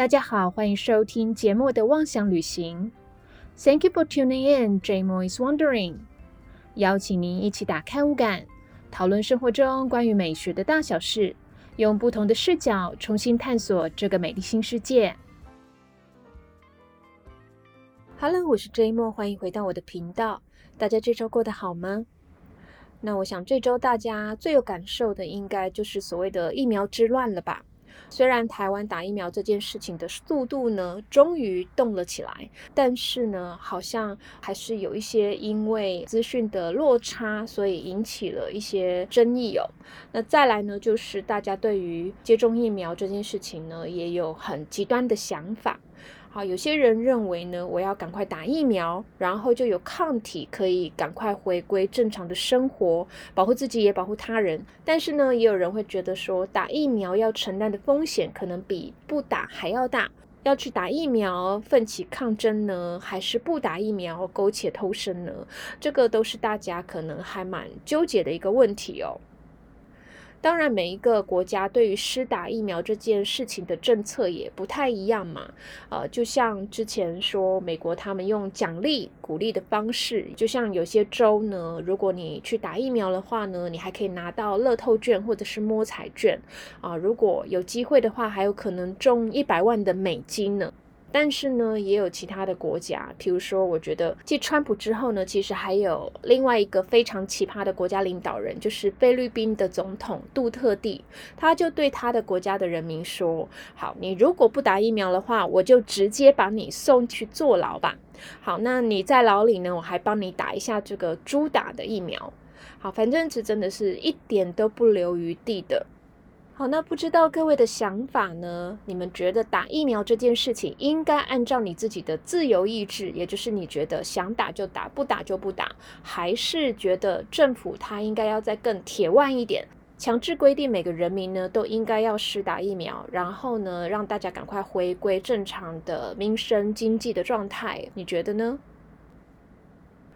大家好，欢迎收听节目的妄想旅行。Thank you for tuning in. J Mo is wondering，邀请您一起打开五感，讨论生活中关于美学的大小事，用不同的视角重新探索这个美丽新世界。Hello，我是 J Mo，欢迎回到我的频道。大家这周过得好吗？那我想这周大家最有感受的，应该就是所谓的疫苗之乱了吧。虽然台湾打疫苗这件事情的速度呢，终于动了起来，但是呢，好像还是有一些因为资讯的落差，所以引起了一些争议哦。那再来呢，就是大家对于接种疫苗这件事情呢，也有很极端的想法。好，有些人认为呢，我要赶快打疫苗，然后就有抗体，可以赶快回归正常的生活，保护自己也保护他人。但是呢，也有人会觉得说，打疫苗要承担的风险可能比不打还要大。要去打疫苗奋起抗争呢，还是不打疫苗苟且偷生呢？这个都是大家可能还蛮纠结的一个问题哦。当然，每一个国家对于施打疫苗这件事情的政策也不太一样嘛。呃，就像之前说，美国他们用奖励鼓励的方式，就像有些州呢，如果你去打疫苗的话呢，你还可以拿到乐透券或者是摸彩券啊。如果有机会的话，还有可能中一百万的美金呢。但是呢，也有其他的国家，譬如说，我觉得继川普之后呢，其实还有另外一个非常奇葩的国家领导人，就是菲律宾的总统杜特地，他就对他的国家的人民说：“好，你如果不打疫苗的话，我就直接把你送去坐牢吧。好，那你在牢里呢，我还帮你打一下这个猪打的疫苗。好，反正是真的是一点都不留余地的。”好，那不知道各位的想法呢？你们觉得打疫苗这件事情应该按照你自己的自由意志，也就是你觉得想打就打，不打就不打，还是觉得政府它应该要再更铁腕一点，强制规定每个人民呢都应该要施打疫苗，然后呢让大家赶快回归正常的民生经济的状态？你觉得呢？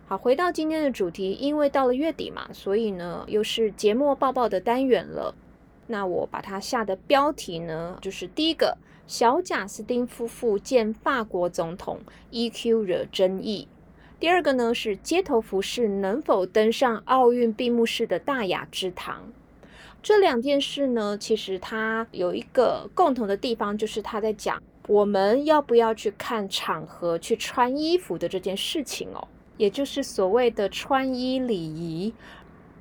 好，回到今天的主题，因为到了月底嘛，所以呢又是节末报报的单元了。那我把它下的标题呢，就是第一个小贾斯汀夫妇见法国总统 EQ 惹争议，第二个呢是街头服饰能否登上奥运闭幕式的大雅之堂。这两件事呢，其实它有一个共同的地方，就是他在讲我们要不要去看场合去穿衣服的这件事情哦，也就是所谓的穿衣礼仪。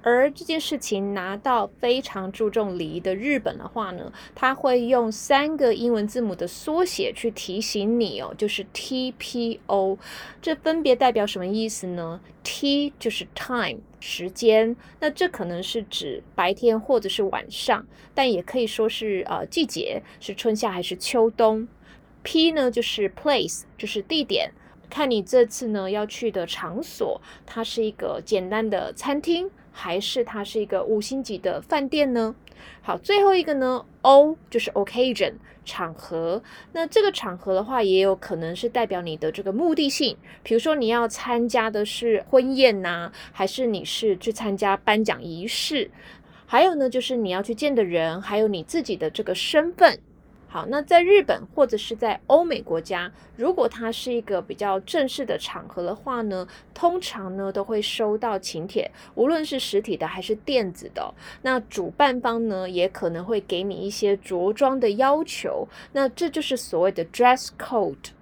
而这件事情拿到非常注重礼仪的日本的话呢，他会用三个英文字母的缩写去提醒你哦，就是 TPO，这分别代表什么意思呢？T 就是 time 时间，那这可能是指白天或者是晚上，但也可以说是呃季节，是春夏还是秋冬。P 呢就是 place，就是地点。看你这次呢要去的场所，它是一个简单的餐厅，还是它是一个五星级的饭店呢？好，最后一个呢，O 就是 occasion 场合。那这个场合的话，也有可能是代表你的这个目的性，比如说你要参加的是婚宴呐，还是你是去参加颁奖仪式？还有呢，就是你要去见的人，还有你自己的这个身份。好，那在日本或者是在欧美国家，如果它是一个比较正式的场合的话呢，通常呢都会收到请帖，无论是实体的还是电子的。那主办方呢也可能会给你一些着装的要求，那这就是所谓的 dress code。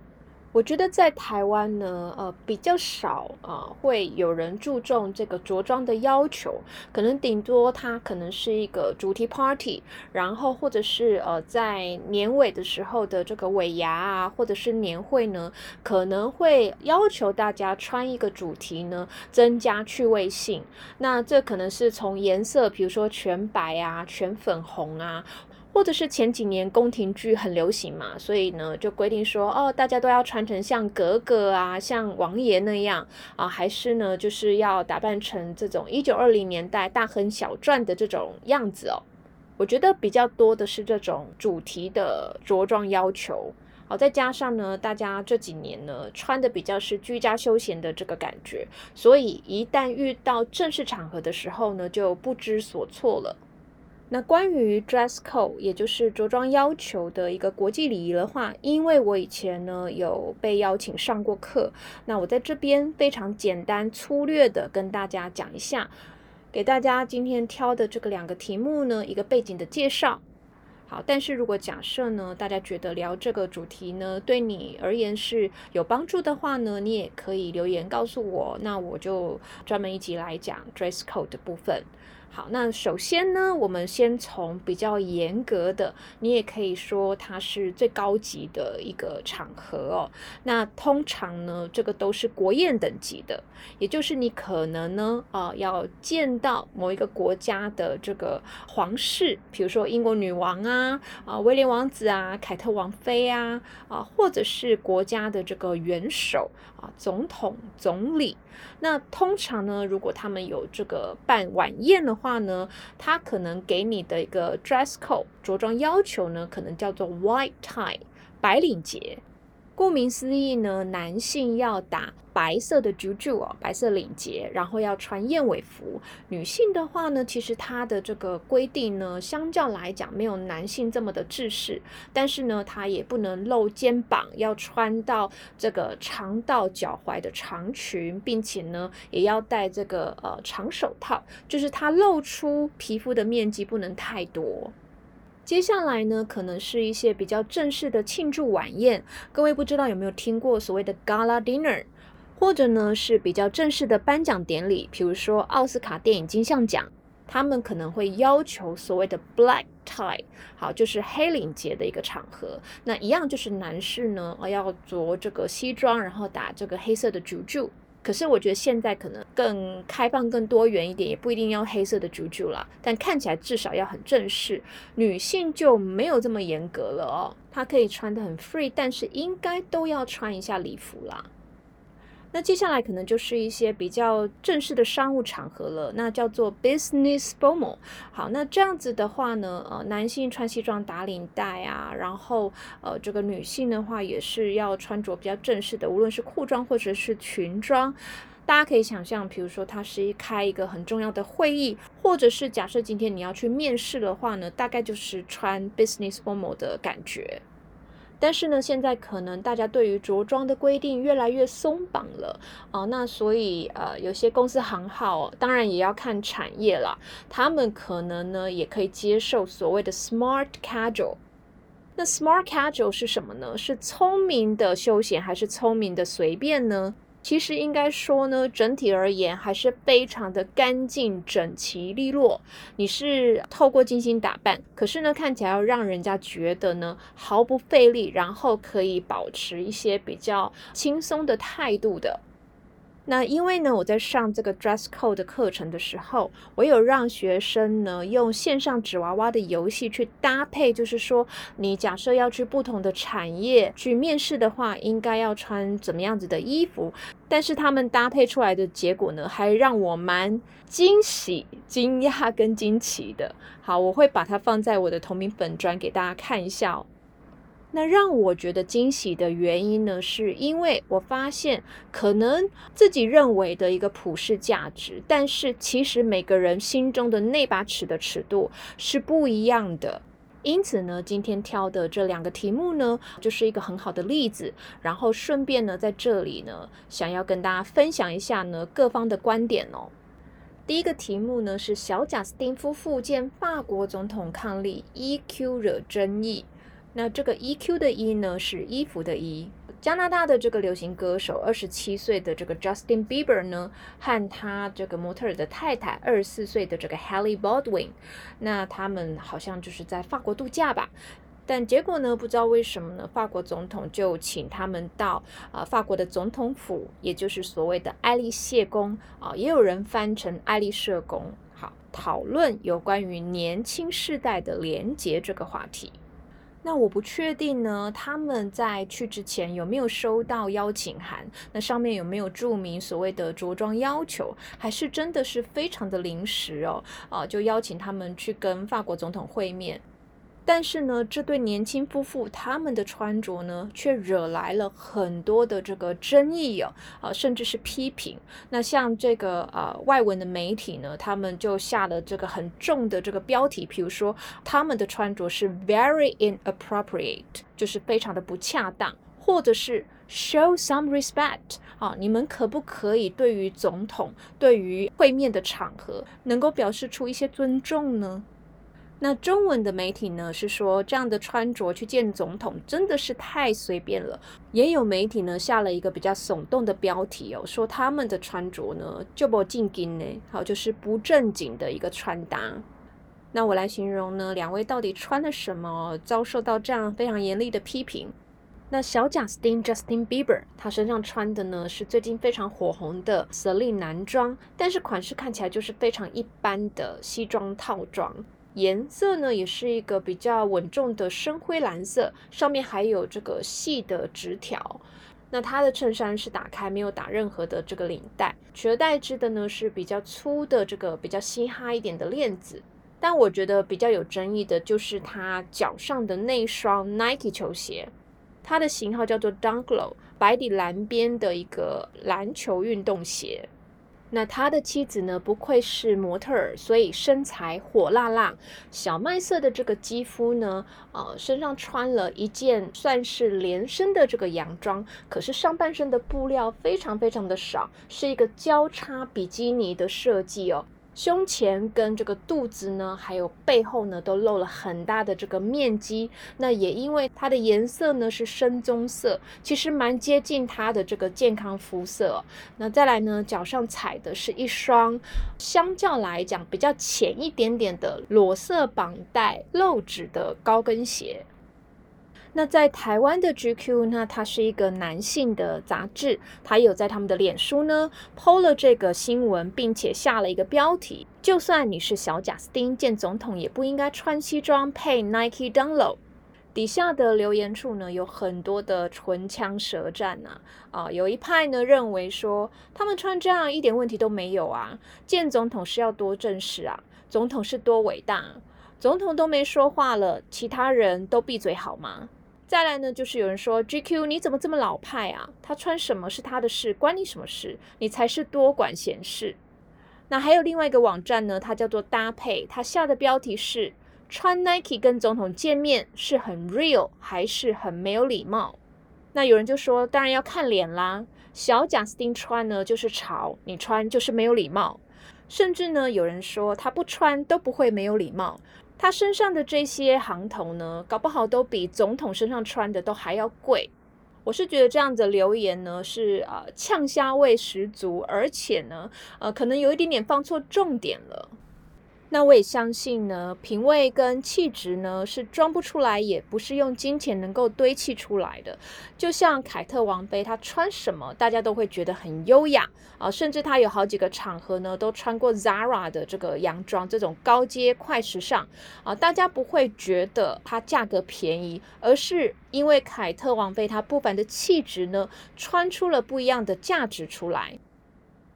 我觉得在台湾呢，呃，比较少啊，会有人注重这个着装的要求，可能顶多它可能是一个主题 party，然后或者是呃，在年尾的时候的这个尾牙啊，或者是年会呢，可能会要求大家穿一个主题呢，增加趣味性。那这可能是从颜色，比如说全白啊，全粉红啊。或者是前几年宫廷剧很流行嘛，所以呢就规定说，哦，大家都要穿成像格格啊，像王爷那样啊，还是呢就是要打扮成这种一九二零年代大亨小传的这种样子哦。我觉得比较多的是这种主题的着装要求，好，再加上呢，大家这几年呢穿的比较是居家休闲的这个感觉，所以一旦遇到正式场合的时候呢，就不知所措了。那关于 dress code，也就是着装要求的一个国际礼仪的话，因为我以前呢有被邀请上过课，那我在这边非常简单粗略的跟大家讲一下，给大家今天挑的这个两个题目呢一个背景的介绍。好，但是如果假设呢，大家觉得聊这个主题呢对你而言是有帮助的话呢，你也可以留言告诉我，那我就专门一集来讲 dress code 的部分。好，那首先呢，我们先从比较严格的，你也可以说它是最高级的一个场合哦。那通常呢，这个都是国宴等级的，也就是你可能呢，啊，要见到某一个国家的这个皇室，比如说英国女王啊，啊，威廉王子啊，凯特王妃啊，啊，或者是国家的这个元首啊，总统、总理。那通常呢，如果他们有这个办晚宴的话呢，他可能给你的一个 dress code 着装要求呢，可能叫做 white tie 白领结。顾名思义呢，男性要打白色的 juju 哦，白色领结，然后要穿燕尾服。女性的话呢，其实它的这个规定呢，相较来讲没有男性这么的制式，但是呢，它也不能露肩膀，要穿到这个长到脚踝的长裙，并且呢，也要戴这个呃长手套，就是它露出皮肤的面积不能太多。接下来呢，可能是一些比较正式的庆祝晚宴。各位不知道有没有听过所谓的 gala dinner，或者呢是比较正式的颁奖典礼，比如说奥斯卡电影金像奖，他们可能会要求所谓的 black tie，好，就是黑领结的一个场合。那一样就是男士呢，要着这个西装，然后打这个黑色的 juju。可是我觉得现在可能更开放、更多元一点，也不一定要黑色的 juju 啦，但看起来至少要很正式。女性就没有这么严格了哦，她可以穿的很 free，但是应该都要穿一下礼服啦。那接下来可能就是一些比较正式的商务场合了，那叫做 business formal。好，那这样子的话呢，呃，男性穿西装打领带啊，然后呃，这个女性的话也是要穿着比较正式的，无论是裤装或者是裙装。大家可以想象，比如说他是开一个很重要的会议，或者是假设今天你要去面试的话呢，大概就是穿 business formal 的感觉。但是呢，现在可能大家对于着装的规定越来越松绑了啊，那所以呃，有些公司行号，当然也要看产业了，他们可能呢也可以接受所谓的 smart casual。那 smart casual 是什么呢？是聪明的休闲还是聪明的随便呢？其实应该说呢，整体而言还是非常的干净、整齐、利落。你是透过精心打扮，可是呢，看起来要让人家觉得呢毫不费力，然后可以保持一些比较轻松的态度的。那因为呢，我在上这个 dress code 的课程的时候，我有让学生呢用线上纸娃娃的游戏去搭配，就是说，你假设要去不同的产业去面试的话，应该要穿怎么样子的衣服。但是他们搭配出来的结果呢，还让我蛮惊喜、惊讶跟惊奇的。好，我会把它放在我的同名粉砖给大家看一下哦。那让我觉得惊喜的原因呢，是因为我发现可能自己认为的一个普世价值，但是其实每个人心中的那把尺的尺度是不一样的。因此呢，今天挑的这两个题目呢，就是一个很好的例子。然后顺便呢，在这里呢，想要跟大家分享一下呢各方的观点哦。第一个题目呢是小贾斯汀夫妇见法国总统抗力 EQ 惹争议。那这个 EQ 的 E 呢，是衣服的 E。加拿大的这个流行歌手，二十七岁的这个 Justin Bieber 呢，和他这个模特儿的太太，二十四岁的这个 Halle Baldwin，那他们好像就是在法国度假吧。但结果呢，不知道为什么呢，法国总统就请他们到啊法国的总统府，也就是所谓的爱丽谢宫啊，也有人翻成爱丽舍宫，好讨论有关于年轻世代的连结这个话题。那我不确定呢，他们在去之前有没有收到邀请函？那上面有没有注明所谓的着装要求？还是真的是非常的临时哦？啊，就邀请他们去跟法国总统会面？但是呢，这对年轻夫妇他们的穿着呢，却惹来了很多的这个争议哦，啊，甚至是批评。那像这个呃外文的媒体呢，他们就下了这个很重的这个标题，比如说他们的穿着是 very inappropriate，就是非常的不恰当，或者是 show some respect，啊，你们可不可以对于总统、对于会面的场合，能够表示出一些尊重呢？那中文的媒体呢是说，这样的穿着去见总统真的是太随便了。也有媒体呢下了一个比较耸动的标题哦，说他们的穿着呢就不正经呢，好就是不正经的一个穿搭。那我来形容呢，两位到底穿了什么，遭受到这样非常严厉的批评。那小贾斯汀 Justin Bieber 他身上穿的呢是最近非常火红的 Celine 男装，但是款式看起来就是非常一般的西装套装。颜色呢，也是一个比较稳重的深灰蓝色，上面还有这个细的直条。那它的衬衫是打开，没有打任何的这个领带，取而代之的呢是比较粗的这个比较嘻哈一点的链子。但我觉得比较有争议的就是它脚上的那双 Nike 球鞋，它的型号叫做 Dunklow，白底蓝边的一个篮球运动鞋。那他的妻子呢？不愧是模特儿，所以身材火辣辣，小麦色的这个肌肤呢，呃，身上穿了一件算是连身的这个洋装，可是上半身的布料非常非常的少，是一个交叉比基尼的设计哦。胸前跟这个肚子呢，还有背后呢，都露了很大的这个面积。那也因为它的颜色呢是深棕色，其实蛮接近它的这个健康肤色。那再来呢，脚上踩的是一双相较来讲比较浅一点点的裸色绑带露趾的高跟鞋。那在台湾的 GQ，那它是一个男性的杂志，它有在他们的脸书呢，PO 了这个新闻，并且下了一个标题：就算你是小贾斯汀见总统，也不应该穿西装配 Nike DUNLAW。底下的留言处呢，有很多的唇枪舌战呐，啊，有一派呢认为说，他们穿这样一点问题都没有啊，见总统是要多正式啊，总统是多伟大，总统都没说话了，其他人都闭嘴好吗？再来呢，就是有人说 GQ 你怎么这么老派啊？他穿什么是他的事，关你什么事？你才是多管闲事。那还有另外一个网站呢，它叫做搭配，它下的标题是穿 Nike 跟总统见面是很 real 还是很没有礼貌？那有人就说，当然要看脸啦。小贾斯汀穿呢就是潮，你穿就是没有礼貌。甚至呢，有人说他不穿都不会没有礼貌。他身上的这些行头呢，搞不好都比总统身上穿的都还要贵。我是觉得这样的留言呢，是呃呛虾味十足，而且呢，呃可能有一点点放错重点了。那我也相信呢，品味跟气质呢是装不出来，也不是用金钱能够堆砌出来的。就像凯特王妃，她穿什么大家都会觉得很优雅啊，甚至她有好几个场合呢都穿过 Zara 的这个洋装，这种高阶快时尚啊，大家不会觉得它价格便宜，而是因为凯特王妃她不凡的气质呢，穿出了不一样的价值出来。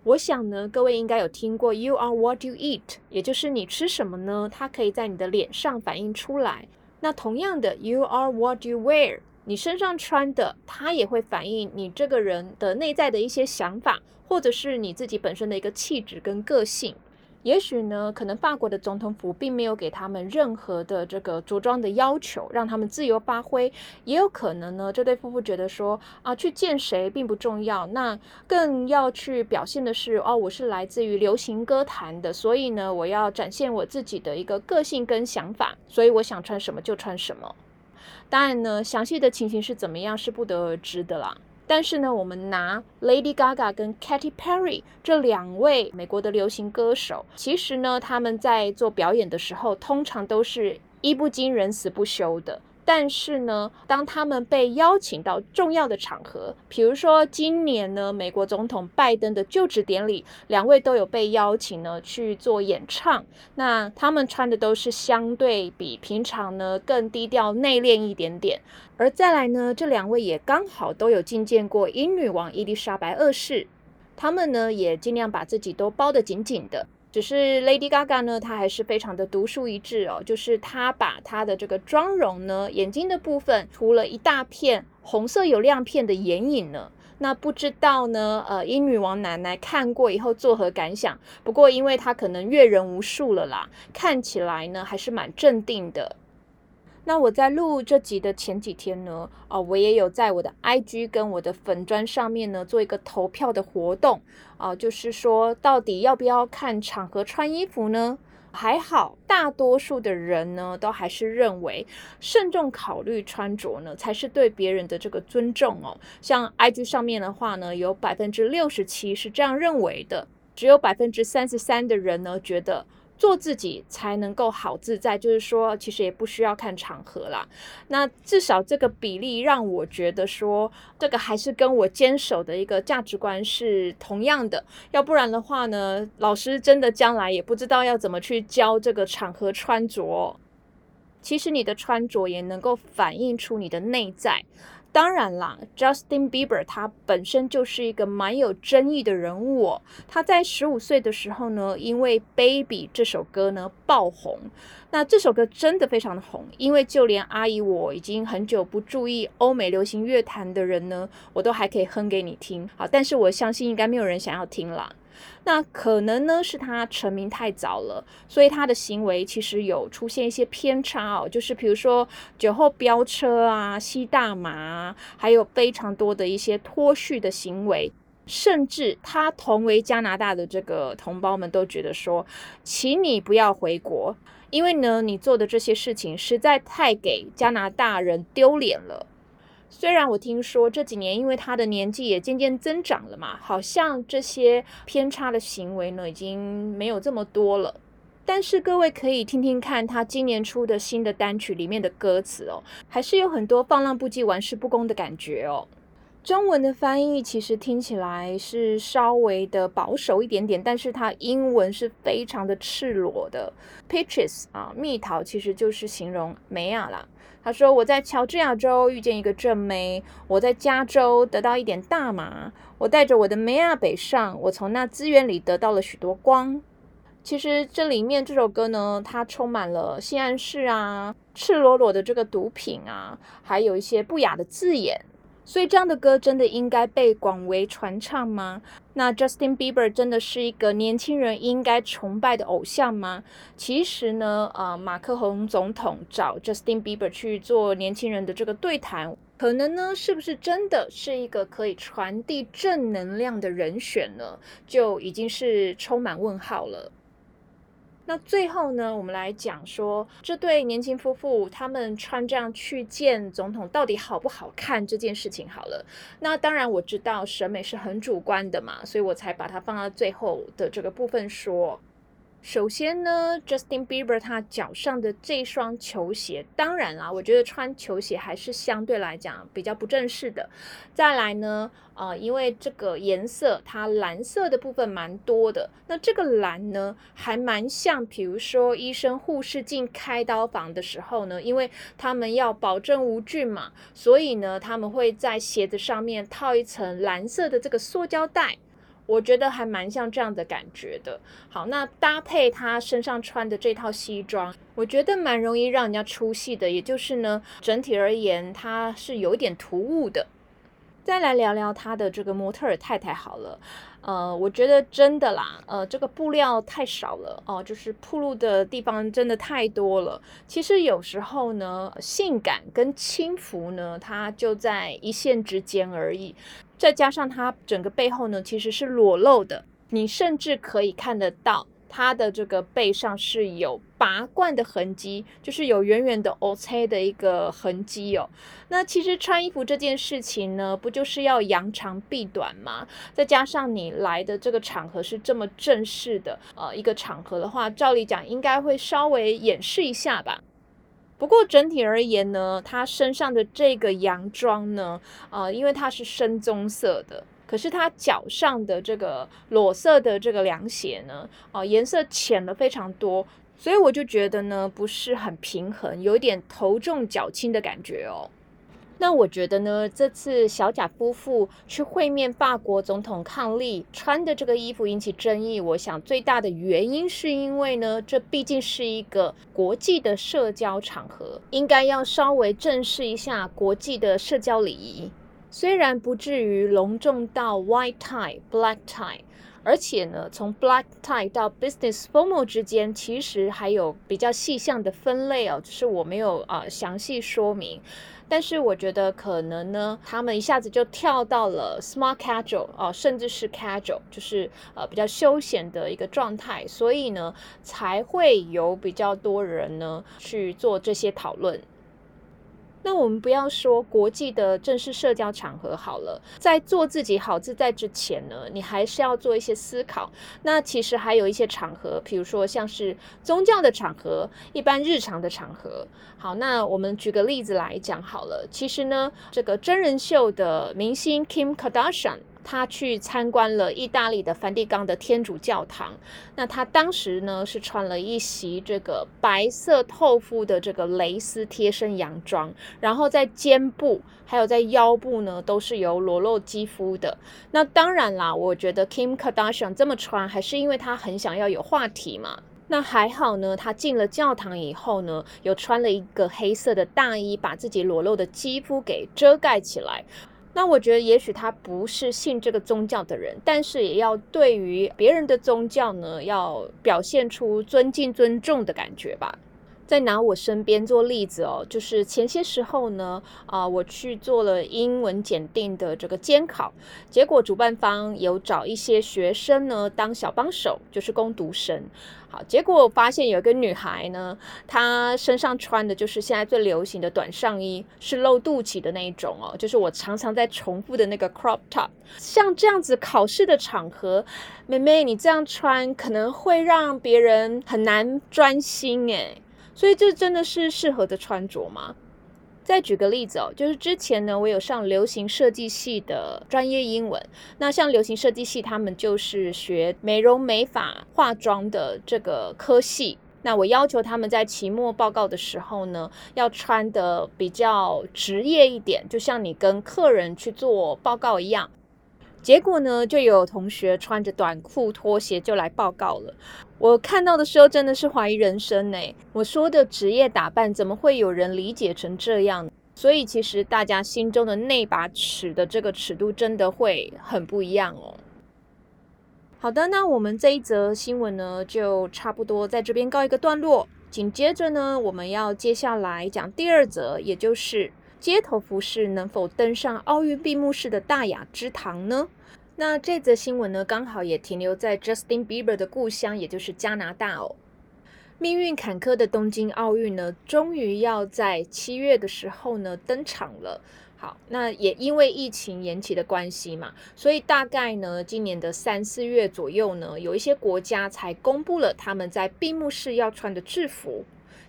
我想呢，各位应该有听过 "You are what you eat"，也就是你吃什么呢？它可以在你的脸上反映出来。那同样的，"You are what you wear"，你身上穿的，它也会反映你这个人的内在的一些想法，或者是你自己本身的一个气质跟个性。也许呢，可能法国的总统府并没有给他们任何的这个着装的要求，让他们自由发挥。也有可能呢，这对夫妇觉得说啊，去见谁并不重要，那更要去表现的是哦，我是来自于流行歌坛的，所以呢，我要展现我自己的一个个性跟想法，所以我想穿什么就穿什么。当然呢，详细的情形是怎么样是不得而知的啦。但是呢，我们拿 Lady Gaga 跟 Katy Perry 这两位美国的流行歌手，其实呢，他们在做表演的时候，通常都是衣不惊人死不休的。但是呢，当他们被邀请到重要的场合，比如说今年呢，美国总统拜登的就职典礼，两位都有被邀请呢去做演唱。那他们穿的都是相对比平常呢更低调内敛一点点。而再来呢，这两位也刚好都有觐见过英女王伊丽莎白二世，他们呢也尽量把自己都包得紧紧的。只是 Lady Gaga 呢，她还是非常的独树一帜哦，就是她把她的这个妆容呢，眼睛的部分涂了一大片红色有亮片的眼影呢。那不知道呢，呃，英女王奶奶看过以后作何感想？不过因为她可能阅人无数了啦，看起来呢还是蛮镇定的。那我在录这集的前几天呢，哦，我也有在我的 IG 跟我的粉砖上面呢做一个投票的活动，啊，就是说到底要不要看场合穿衣服呢？还好，大多数的人呢都还是认为慎重考虑穿着呢才是对别人的这个尊重哦。像 IG 上面的话呢，有百分之六十七是这样认为的，只有百分之三十三的人呢觉得。做自己才能够好自在，就是说，其实也不需要看场合啦。那至少这个比例让我觉得说，这个还是跟我坚守的一个价值观是同样的。要不然的话呢，老师真的将来也不知道要怎么去教这个场合穿着。其实你的穿着也能够反映出你的内在。当然啦，Justin Bieber 他本身就是一个蛮有争议的人物。他在十五岁的时候呢，因为《Baby》这首歌呢爆红。那这首歌真的非常的红，因为就连阿姨我已经很久不注意欧美流行乐坛的人呢，我都还可以哼给你听。好，但是我相信应该没有人想要听啦。那可能呢是他成名太早了，所以他的行为其实有出现一些偏差哦，就是比如说酒后飙车啊、吸大麻，还有非常多的一些脱序的行为，甚至他同为加拿大的这个同胞们都觉得说，请你不要回国，因为呢你做的这些事情实在太给加拿大人丢脸了。虽然我听说这几年，因为他的年纪也渐渐增长了嘛，好像这些偏差的行为呢，已经没有这么多了。但是各位可以听听看他今年出的新的单曲里面的歌词哦，还是有很多放浪不羁、玩世不恭的感觉哦。中文的翻译其实听起来是稍微的保守一点点，但是它英文是非常的赤裸的。Peaches 啊，蜜桃其实就是形容梅亚啦。他说：“我在乔治亚州遇见一个正妹，我在加州得到一点大麻，我带着我的梅亚北上，我从那资源里得到了许多光。”其实这里面这首歌呢，它充满了性暗示啊，赤裸裸的这个毒品啊，还有一些不雅的字眼。所以这样的歌真的应该被广为传唱吗？那 Justin Bieber 真的是一个年轻人应该崇拜的偶像吗？其实呢，呃，马克宏总统找 Justin Bieber 去做年轻人的这个对谈，可能呢，是不是真的是一个可以传递正能量的人选呢？就已经是充满问号了。那最后呢，我们来讲说这对年轻夫妇他们穿这样去见总统到底好不好看这件事情好了。那当然我知道审美是很主观的嘛，所以我才把它放到最后的这个部分说。首先呢，Justin Bieber 他脚上的这双球鞋，当然啦，我觉得穿球鞋还是相对来讲比较不正式的。再来呢，呃，因为这个颜色它蓝色的部分蛮多的，那这个蓝呢还蛮像，比如说医生护士进开刀房的时候呢，因为他们要保证无菌嘛，所以呢他们会在鞋子上面套一层蓝色的这个塑胶袋。我觉得还蛮像这样的感觉的。好，那搭配他身上穿的这套西装，我觉得蛮容易让人家出戏的。也就是呢，整体而言，它是有一点突兀的。再来聊聊他的这个模特儿太太好了。呃，我觉得真的啦，呃，这个布料太少了哦，就是铺路的地方真的太多了。其实有时候呢，性感跟轻浮呢，它就在一线之间而已。再加上它整个背后呢，其实是裸露的，你甚至可以看得到。它的这个背上是有拔罐的痕迹，就是有远远的 O C 的一个痕迹哦。那其实穿衣服这件事情呢，不就是要扬长避短吗？再加上你来的这个场合是这么正式的呃一个场合的话，照理讲应该会稍微掩饰一下吧。不过整体而言呢，他身上的这个洋装呢，呃，因为它是深棕色的。可是他脚上的这个裸色的这个凉鞋呢，哦，颜色浅了非常多，所以我就觉得呢不是很平衡，有一点头重脚轻的感觉哦。那我觉得呢，这次小贾夫妇去会面法国总统康利穿的这个衣服引起争议，我想最大的原因是因为呢，这毕竟是一个国际的社交场合，应该要稍微正视一下国际的社交礼仪。虽然不至于隆重到 white tie black tie，而且呢，从 black tie 到 business formal 之间，其实还有比较细项的分类哦，只是我没有啊详细说明。但是我觉得可能呢，他们一下子就跳到了 smart casual 哦，甚至是 casual，就是呃比较休闲的一个状态，所以呢才会有比较多人呢去做这些讨论。那我们不要说国际的正式社交场合好了，在做自己好自在之前呢，你还是要做一些思考。那其实还有一些场合，比如说像是宗教的场合，一般日常的场合。好，那我们举个例子来讲好了。其实呢，这个真人秀的明星 Kim Kardashian。他去参观了意大利的梵蒂冈的天主教堂。那他当时呢是穿了一袭这个白色透肤的这个蕾丝贴身洋装，然后在肩部还有在腰部呢都是有裸露肌肤的。那当然啦，我觉得 Kim Kardashian 这么穿还是因为他很想要有话题嘛。那还好呢，他进了教堂以后呢，有穿了一个黑色的大衣，把自己裸露的肌肤给遮盖起来。那我觉得，也许他不是信这个宗教的人，但是也要对于别人的宗教呢，要表现出尊敬、尊重的感觉吧。再拿我身边做例子哦，就是前些时候呢，啊，我去做了英文检定的这个监考，结果主办方有找一些学生呢当小帮手，就是攻读生。好，结果我发现有一个女孩呢，她身上穿的就是现在最流行的短上衣，是露肚脐的那一种哦，就是我常常在重复的那个 crop top。像这样子考试的场合，妹妹你这样穿可能会让别人很难专心诶。所以这真的是适合的穿着吗？再举个例子哦，就是之前呢，我有上流行设计系的专业英文。那像流行设计系，他们就是学美容美发、化妆的这个科系。那我要求他们在期末报告的时候呢，要穿的比较职业一点，就像你跟客人去做报告一样。结果呢，就有同学穿着短裤拖鞋就来报告了。我看到的时候真的是怀疑人生呢。我说的职业打扮，怎么会有人理解成这样？所以其实大家心中的那把尺的这个尺度，真的会很不一样哦。好的，那我们这一则新闻呢，就差不多在这边告一个段落。紧接着呢，我们要接下来讲第二则，也就是。街头服饰能否登上奥运闭幕式的大雅之堂呢？那这则新闻呢，刚好也停留在 Justin Bieber 的故乡，也就是加拿大哦。命运坎坷的东京奥运呢，终于要在七月的时候呢登场了。好，那也因为疫情延期的关系嘛，所以大概呢，今年的三四月左右呢，有一些国家才公布了他们在闭幕式要穿的制服。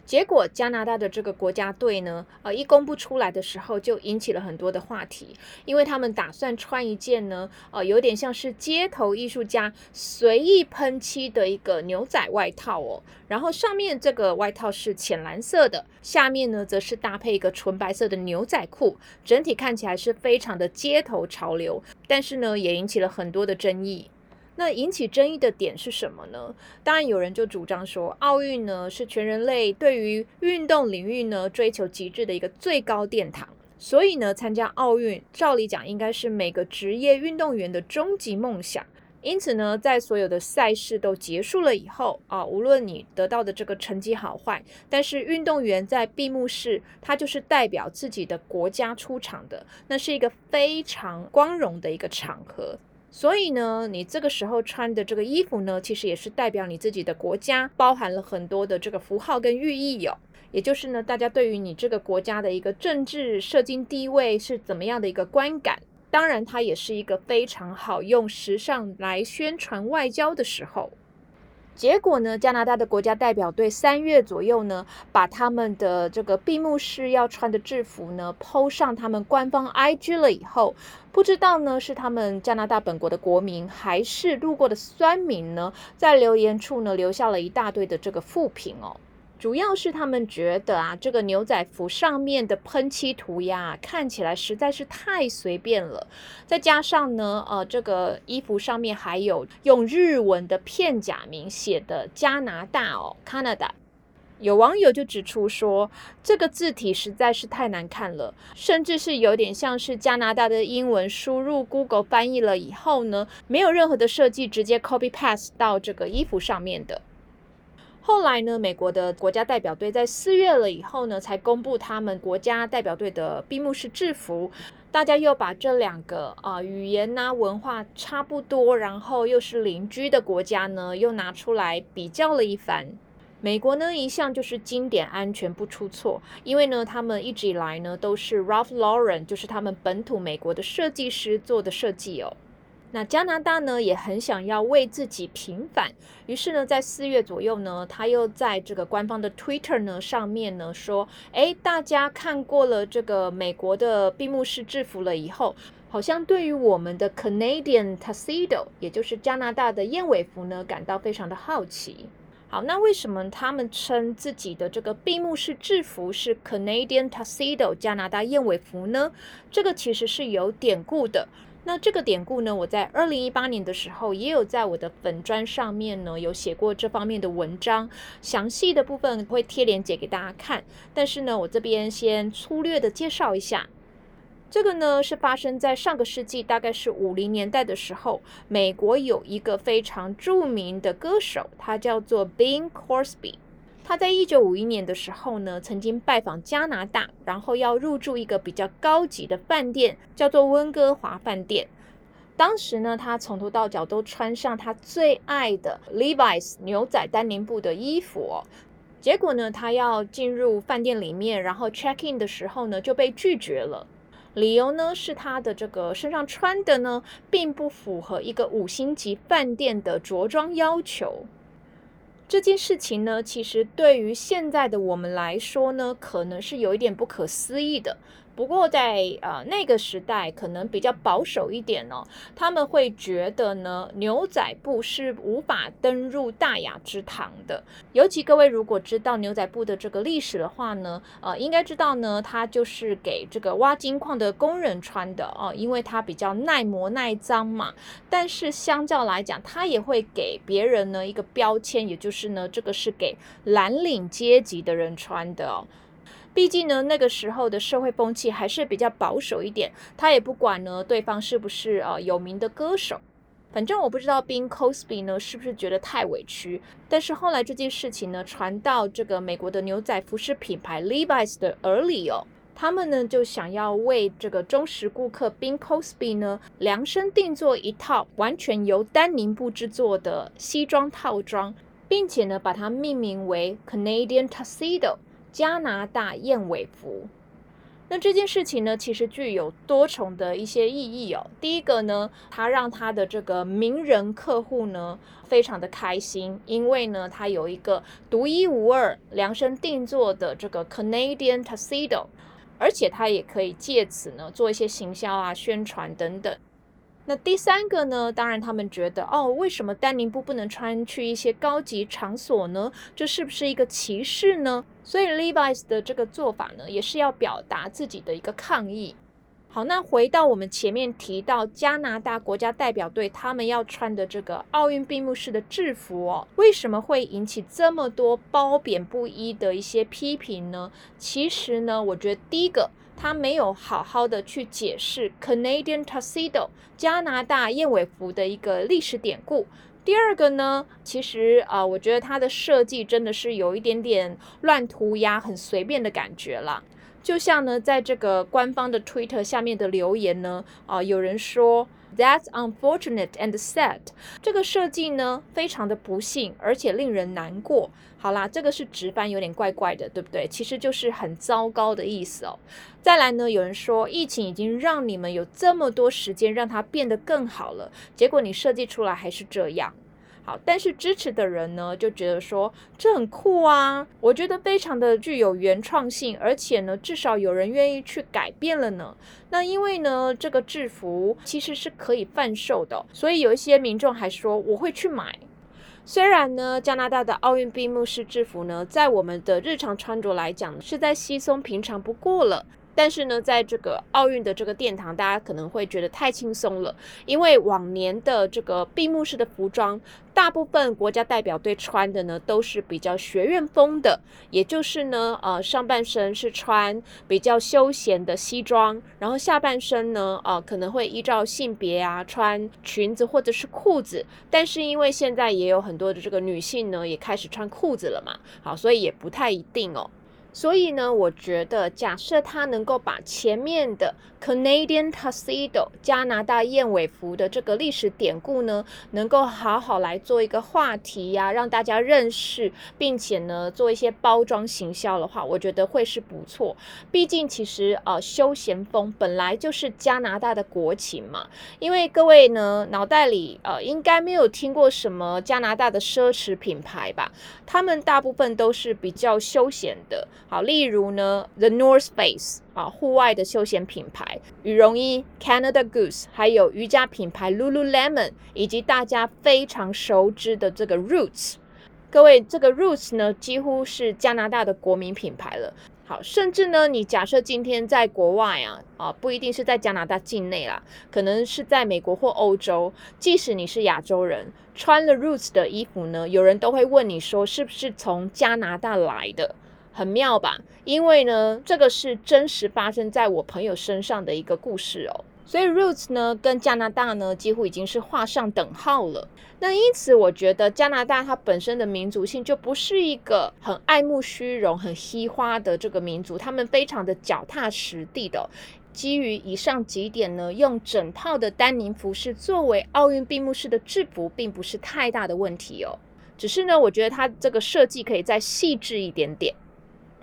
结果加拿大的这个国家队呢，呃，一公布出来的时候就引起了很多的话题，因为他们打算穿一件呢，呃，有点像是街头艺术家随意喷漆的一个牛仔外套哦，然后上面这个外套是浅蓝色的，下面呢则是搭配一个纯白色的牛仔裤，整体看起来是非常的街头潮流，但是呢也引起了很多的争议。那引起争议的点是什么呢？当然有人就主张说，奥运呢是全人类对于运动领域呢追求极致的一个最高殿堂，所以呢参加奥运，照理讲应该是每个职业运动员的终极梦想。因此呢，在所有的赛事都结束了以后啊，无论你得到的这个成绩好坏，但是运动员在闭幕式，他就是代表自己的国家出场的，那是一个非常光荣的一个场合。所以呢，你这个时候穿的这个衣服呢，其实也是代表你自己的国家，包含了很多的这个符号跟寓意哟。也就是呢，大家对于你这个国家的一个政治社经地位是怎么样的一个观感。当然，它也是一个非常好用时尚来宣传外交的时候。结果呢，加拿大的国家代表队三月左右呢，把他们的这个闭幕式要穿的制服呢，PO 上他们官方 IG 了以后，不知道呢是他们加拿大本国的国民，还是路过的酸民呢，在留言处呢留下了一大堆的这个负评哦。主要是他们觉得啊，这个牛仔服上面的喷漆涂鸦看起来实在是太随便了，再加上呢，呃，这个衣服上面还有用日文的片假名写的加拿大哦，Canada。有网友就指出说，这个字体实在是太难看了，甚至是有点像是加拿大的英文输入 Google 翻译了以后呢，没有任何的设计，直接 copy paste 到这个衣服上面的。后来呢，美国的国家代表队在四月了以后呢，才公布他们国家代表队的闭幕式制服。大家又把这两个啊语言呐文化差不多，然后又是邻居的国家呢，又拿出来比较了一番。美国呢一向就是经典安全不出错，因为呢他们一直以来呢都是 Ralph Lauren，就是他们本土美国的设计师做的设计哦。那加拿大呢也很想要为自己平反，于是呢在四月左右呢，他又在这个官方的 Twitter 呢上面呢说，哎，大家看过了这个美国的闭幕式制服了以后，好像对于我们的 Canadian Tuxedo，也就是加拿大的燕尾服呢，感到非常的好奇。好，那为什么他们称自己的这个闭幕式制服是 Canadian Tuxedo 加拿大燕尾服呢？这个其实是有典故的。那这个典故呢，我在二零一八年的时候也有在我的粉砖上面呢有写过这方面的文章，详细的部分会贴链接给大家看。但是呢，我这边先粗略的介绍一下。这个呢是发生在上个世纪，大概是五零年代的时候，美国有一个非常著名的歌手，他叫做 Bing Crosby。他在一九五一年的时候呢，曾经拜访加拿大，然后要入住一个比较高级的饭店，叫做温哥华饭店。当时呢，他从头到脚都穿上他最爱的 Levi's 牛仔丹宁布的衣服。结果呢，他要进入饭店里面，然后 check in 的时候呢，就被拒绝了。理由呢是他的这个身上穿的呢，并不符合一个五星级饭店的着装要求。这件事情呢，其实对于现在的我们来说呢，可能是有一点不可思议的。不过在呃那个时代，可能比较保守一点哦，他们会觉得呢，牛仔布是无法登入大雅之堂的。尤其各位如果知道牛仔布的这个历史的话呢，呃，应该知道呢，它就是给这个挖金矿的工人穿的哦，因为它比较耐磨耐脏嘛。但是相较来讲，它也会给别人呢一个标签，也就是呢，这个是给蓝领阶级的人穿的哦。毕竟呢，那个时候的社会风气还是比较保守一点，他也不管呢对方是不是呃有名的歌手，反正我不知道 Bin Cosby 呢是不是觉得太委屈。但是后来这件事情呢传到这个美国的牛仔服饰品牌 Levi's 的耳里哦，他们呢就想要为这个忠实顾客 Bin Cosby 呢量身定做一套完全由丹宁布制作的西装套装，并且呢把它命名为 Canadian Tuxedo。加拿大燕尾服，那这件事情呢，其实具有多重的一些意义哦。第一个呢，它让他的这个名人客户呢，非常的开心，因为呢，他有一个独一无二、量身定做的这个 Canadian Tuxedo，而且他也可以借此呢，做一些行销啊、宣传等等。那第三个呢？当然，他们觉得哦，为什么丹宁布不能穿去一些高级场所呢？这是不是一个歧视呢？所以 Levi's 的这个做法呢，也是要表达自己的一个抗议。好，那回到我们前面提到加拿大国家代表队他们要穿的这个奥运闭幕式的制服哦，为什么会引起这么多褒贬不一的一些批评呢？其实呢，我觉得第一个。他没有好好的去解释 Canadian Tuxedo 加拿大燕尾服的一个历史典故。第二个呢，其实啊，我觉得它的设计真的是有一点点乱涂鸦，很随便的感觉啦。就像呢，在这个官方的 Twitter 下面的留言呢，啊，有人说。That's unfortunate and sad。这个设计呢，非常的不幸，而且令人难过。好啦，这个是直翻，有点怪怪的，对不对？其实就是很糟糕的意思哦。再来呢，有人说疫情已经让你们有这么多时间，让它变得更好了，结果你设计出来还是这样。好，但是支持的人呢，就觉得说这很酷啊，我觉得非常的具有原创性，而且呢，至少有人愿意去改变了呢。那因为呢，这个制服其实是可以贩售的，所以有一些民众还说我会去买。虽然呢，加拿大的奥运闭幕式制服呢，在我们的日常穿着来讲，是在稀松平常不过了。但是呢，在这个奥运的这个殿堂，大家可能会觉得太轻松了，因为往年的这个闭幕式的服装，大部分国家代表队穿的呢都是比较学院风的，也就是呢，呃，上半身是穿比较休闲的西装，然后下半身呢，呃，可能会依照性别啊穿裙子或者是裤子。但是因为现在也有很多的这个女性呢，也开始穿裤子了嘛，好，所以也不太一定哦。所以呢，我觉得假设他能够把前面的 Canadian Tuxedo 加拿大燕尾服的这个历史典故呢，能够好好来做一个话题呀，让大家认识，并且呢做一些包装行销的话，我觉得会是不错。毕竟其实呃休闲风本来就是加拿大的国情嘛。因为各位呢脑袋里呃应该没有听过什么加拿大的奢侈品牌吧？他们大部分都是比较休闲的。好，例如呢，The North Face 啊，户外的休闲品牌；羽绒衣 Canada Goose，还有瑜伽品牌 Lululemon，以及大家非常熟知的这个 Roots。各位，这个 Roots 呢，几乎是加拿大的国民品牌了。好，甚至呢，你假设今天在国外啊，啊，不一定是在加拿大境内啦，可能是在美国或欧洲，即使你是亚洲人，穿了 Roots 的衣服呢，有人都会问你说，是不是从加拿大来的？很妙吧？因为呢，这个是真实发生在我朋友身上的一个故事哦。所以 Roots 呢，跟加拿大呢，几乎已经是画上等号了。那因此，我觉得加拿大它本身的民族性就不是一个很爱慕虚荣、很嘻花的这个民族，他们非常的脚踏实地的。基于以上几点呢，用整套的丹宁服饰作为奥运闭幕式的制服，并不是太大的问题哦。只是呢，我觉得它这个设计可以再细致一点点。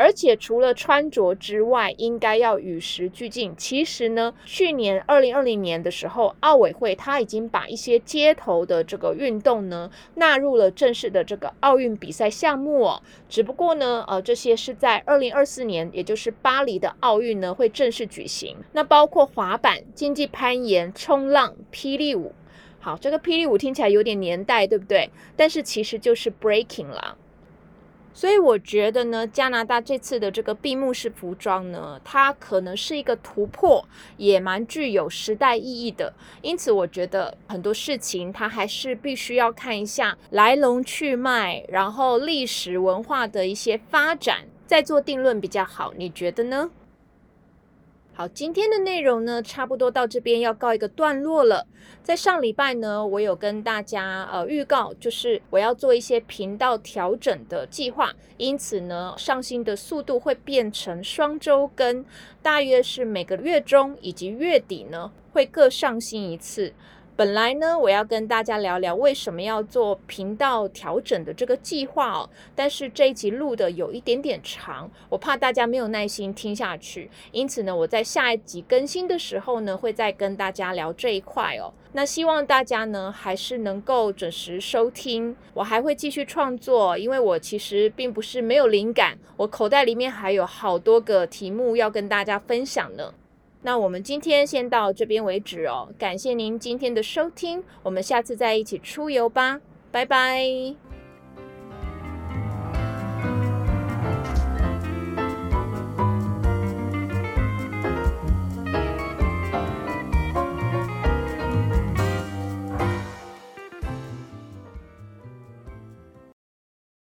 而且除了穿着之外，应该要与时俱进。其实呢，去年二零二零年的时候，奥委会他已经把一些街头的这个运动呢纳入了正式的这个奥运比赛项目哦。只不过呢，呃，这些是在二零二四年，也就是巴黎的奥运呢会正式举行。那包括滑板、竞技攀岩、冲浪、霹雳舞。好，这个霹雳舞听起来有点年代，对不对？但是其实就是 breaking 啦。所以我觉得呢，加拿大这次的这个闭幕式服装呢，它可能是一个突破，也蛮具有时代意义的。因此，我觉得很多事情它还是必须要看一下来龙去脉，然后历史文化的一些发展，再做定论比较好。你觉得呢？好，今天的内容呢，差不多到这边要告一个段落了。在上礼拜呢，我有跟大家呃预告，就是我要做一些频道调整的计划，因此呢，上新的速度会变成双周更，大约是每个月中以及月底呢，会各上新一次。本来呢，我要跟大家聊聊为什么要做频道调整的这个计划哦。但是这一集录的有一点点长，我怕大家没有耐心听下去，因此呢，我在下一集更新的时候呢，会再跟大家聊这一块哦。那希望大家呢，还是能够准时收听，我还会继续创作，因为我其实并不是没有灵感，我口袋里面还有好多个题目要跟大家分享呢。那我们今天先到这边为止哦，感谢您今天的收听，我们下次再一起出游吧，拜拜。